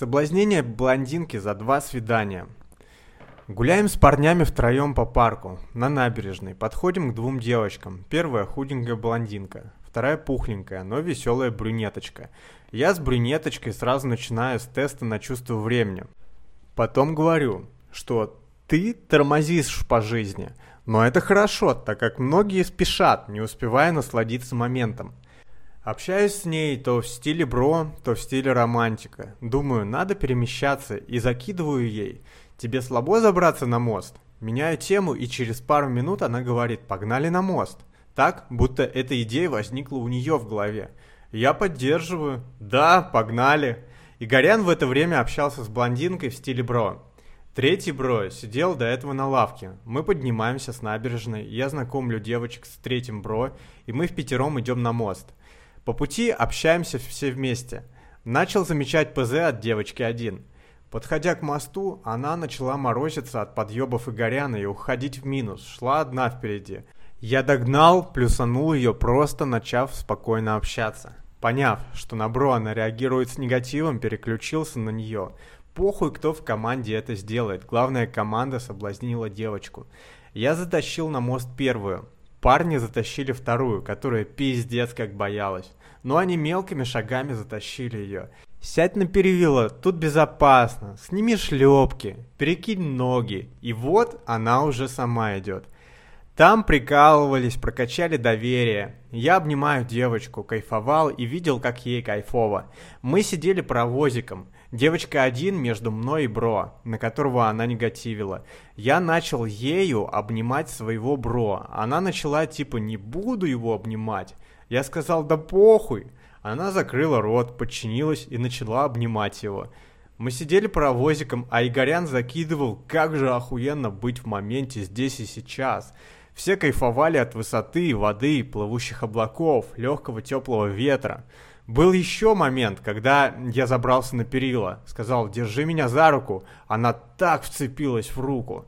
Соблазнение блондинки за два свидания. Гуляем с парнями втроем по парку, на набережной. Подходим к двум девочкам. Первая худенькая блондинка, вторая пухленькая, но веселая брюнеточка. Я с брюнеточкой сразу начинаю с теста на чувство времени. Потом говорю, что ты тормозишь по жизни. Но это хорошо, так как многие спешат, не успевая насладиться моментом. Общаюсь с ней то в стиле бро, то в стиле романтика. Думаю, надо перемещаться и закидываю ей. Тебе слабо забраться на мост? Меняю тему и через пару минут она говорит, погнали на мост. Так, будто эта идея возникла у нее в голове. Я поддерживаю. Да, погнали. Игорян в это время общался с блондинкой в стиле бро. Третий бро сидел до этого на лавке. Мы поднимаемся с набережной, я знакомлю девочек с третьим бро, и мы в пятером идем на мост. По пути общаемся все вместе. Начал замечать ПЗ от девочки один. Подходя к мосту, она начала морозиться от подъебов Игоряна и уходить в минус. Шла одна впереди. Я догнал, плюсанул ее, просто начав спокойно общаться. Поняв, что на бро она реагирует с негативом, переключился на нее. Похуй, кто в команде это сделает. Главное, команда соблазнила девочку. Я затащил на мост первую. Парни затащили вторую, которая пиздец как боялась. Но они мелкими шагами затащили ее. Сядь на перила, тут безопасно. Сними шлепки, перекинь ноги. И вот она уже сама идет. Там прикалывались, прокачали доверие. Я обнимаю девочку, кайфовал и видел, как ей кайфово. Мы сидели паровозиком. Девочка один между мной и бро, на которого она негативила. Я начал ею обнимать своего бро. Она начала типа «не буду его обнимать». Я сказал «да похуй». Она закрыла рот, подчинилась и начала обнимать его. Мы сидели паровозиком, а Игорян закидывал, как же охуенно быть в моменте здесь и сейчас. Все кайфовали от высоты, воды, плывущих облаков, легкого теплого ветра. Был еще момент, когда я забрался на перила. Сказал, держи меня за руку. Она так вцепилась в руку.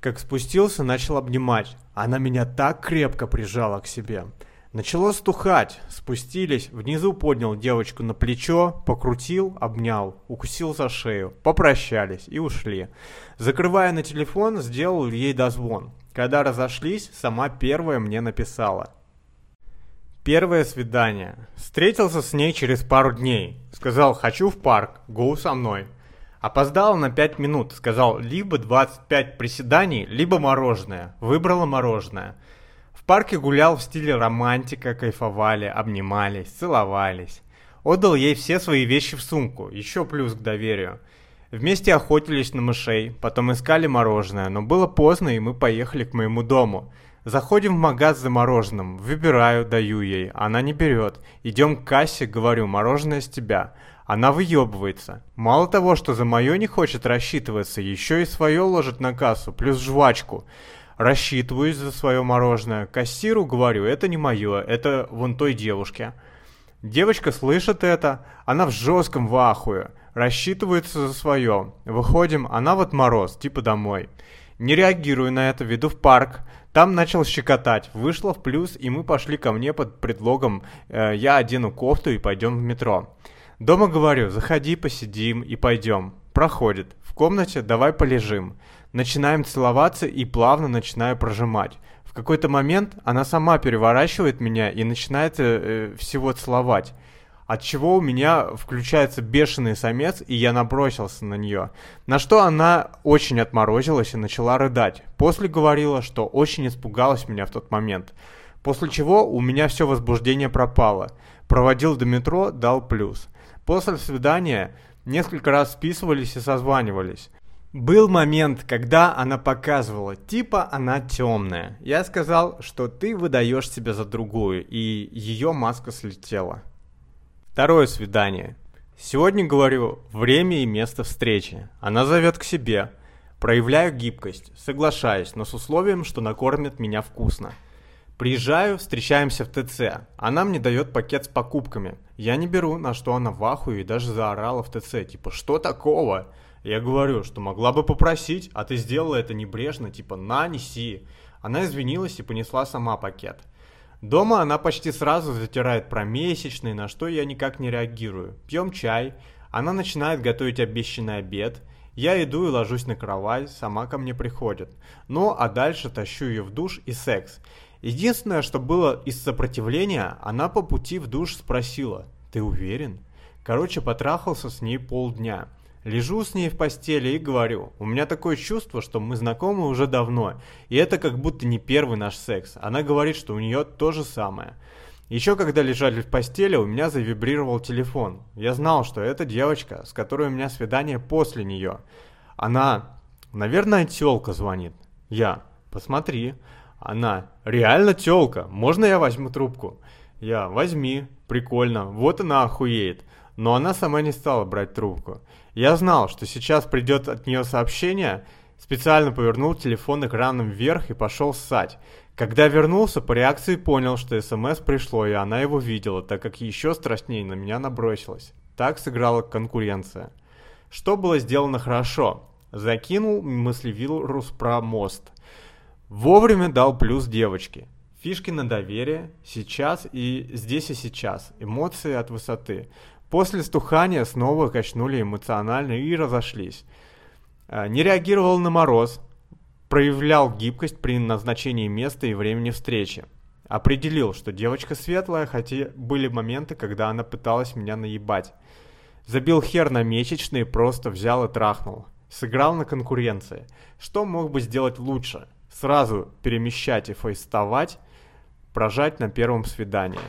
Как спустился, начал обнимать. Она меня так крепко прижала к себе. Начало стухать. Спустились. Внизу поднял девочку на плечо, покрутил, обнял, укусил за шею. Попрощались и ушли. Закрывая на телефон, сделал ей дозвон. Когда разошлись, сама первая мне написала. Первое свидание. Встретился с ней через пару дней. Сказал, хочу в парк, гоу со мной. Опоздала на 5 минут. Сказал, либо 25 приседаний, либо мороженое. Выбрала мороженое. В парке гулял в стиле романтика, кайфовали, обнимались, целовались. Отдал ей все свои вещи в сумку, еще плюс к доверию. Вместе охотились на мышей, потом искали мороженое, но было поздно, и мы поехали к моему дому. Заходим в магаз за мороженым, выбираю, даю ей, она не берет. Идем к кассе, говорю, мороженое с тебя. Она выебывается. Мало того, что за мое не хочет рассчитываться, еще и свое ложит на кассу, плюс жвачку. Рассчитываюсь за свое мороженое. Кассиру говорю, это не мое, это вон той девушке. Девочка слышит это, она в жестком вахуе. Рассчитывается за свое. Выходим, она вот мороз, типа домой. Не реагирую на это, веду в парк. Там начал щекотать, вышло в плюс, и мы пошли ко мне под предлогом э, «я одену кофту и пойдем в метро». Дома говорю «заходи, посидим и пойдем». Проходит. В комнате «давай полежим». Начинаем целоваться и плавно начинаю прожимать. Какой-то момент она сама переворачивает меня и начинает э, всего целовать от чего у меня включается бешеный самец, и я набросился на нее. На что она очень отморозилась и начала рыдать. После говорила, что очень испугалась меня в тот момент. После чего у меня все возбуждение пропало. Проводил до метро, дал плюс. После свидания несколько раз списывались и созванивались. Был момент, когда она показывала, типа она темная. Я сказал, что ты выдаешь себя за другую, и ее маска слетела. Второе свидание. Сегодня говорю время и место встречи. Она зовет к себе. Проявляю гибкость, соглашаюсь, но с условием, что накормит меня вкусно. Приезжаю, встречаемся в ТЦ. Она мне дает пакет с покупками. Я не беру, на что она в ахуе и даже заорала в ТЦ. Типа, что такого? Я говорю, что могла бы попросить, а ты сделала это небрежно, типа, на, неси. Она извинилась и понесла сама пакет. Дома она почти сразу затирает про месячные, на что я никак не реагирую. Пьем чай. Она начинает готовить обещанный обед. Я иду и ложусь на кровать, сама ко мне приходит. Ну, а дальше тащу ее в душ и секс. Единственное, что было из сопротивления, она по пути в душ спросила, «Ты уверен?» Короче, потрахался с ней полдня. Лежу с ней в постели и говорю, у меня такое чувство, что мы знакомы уже давно, и это как будто не первый наш секс. Она говорит, что у нее то же самое. Еще когда лежали в постели, у меня завибрировал телефон. Я знал, что это девочка, с которой у меня свидание после нее. Она, наверное, тёлка звонит. Я, посмотри. Она, реально тёлка, можно я возьму трубку? Я, возьми, прикольно, вот она охуеет. Но она сама не стала брать трубку. Я знал, что сейчас придет от нее сообщение, специально повернул телефон экраном вверх и пошел ссать. Когда вернулся, по реакции понял, что СМС пришло, и она его видела, так как еще страшнее на меня набросилась. Так сыграла конкуренция. Что было сделано хорошо? Закинул мыслевирус про мост. Вовремя дал плюс девочке. Фишки на доверие, сейчас и здесь и сейчас, эмоции от высоты. После стухания снова качнули эмоционально и разошлись. А, не реагировал на мороз, проявлял гибкость при назначении места и времени встречи. Определил, что девочка светлая, хотя были моменты, когда она пыталась меня наебать. Забил хер на месячные, просто взял и трахнул. Сыграл на конкуренции. Что мог бы сделать лучше? Сразу перемещать и фейстовать, прожать на первом свидании.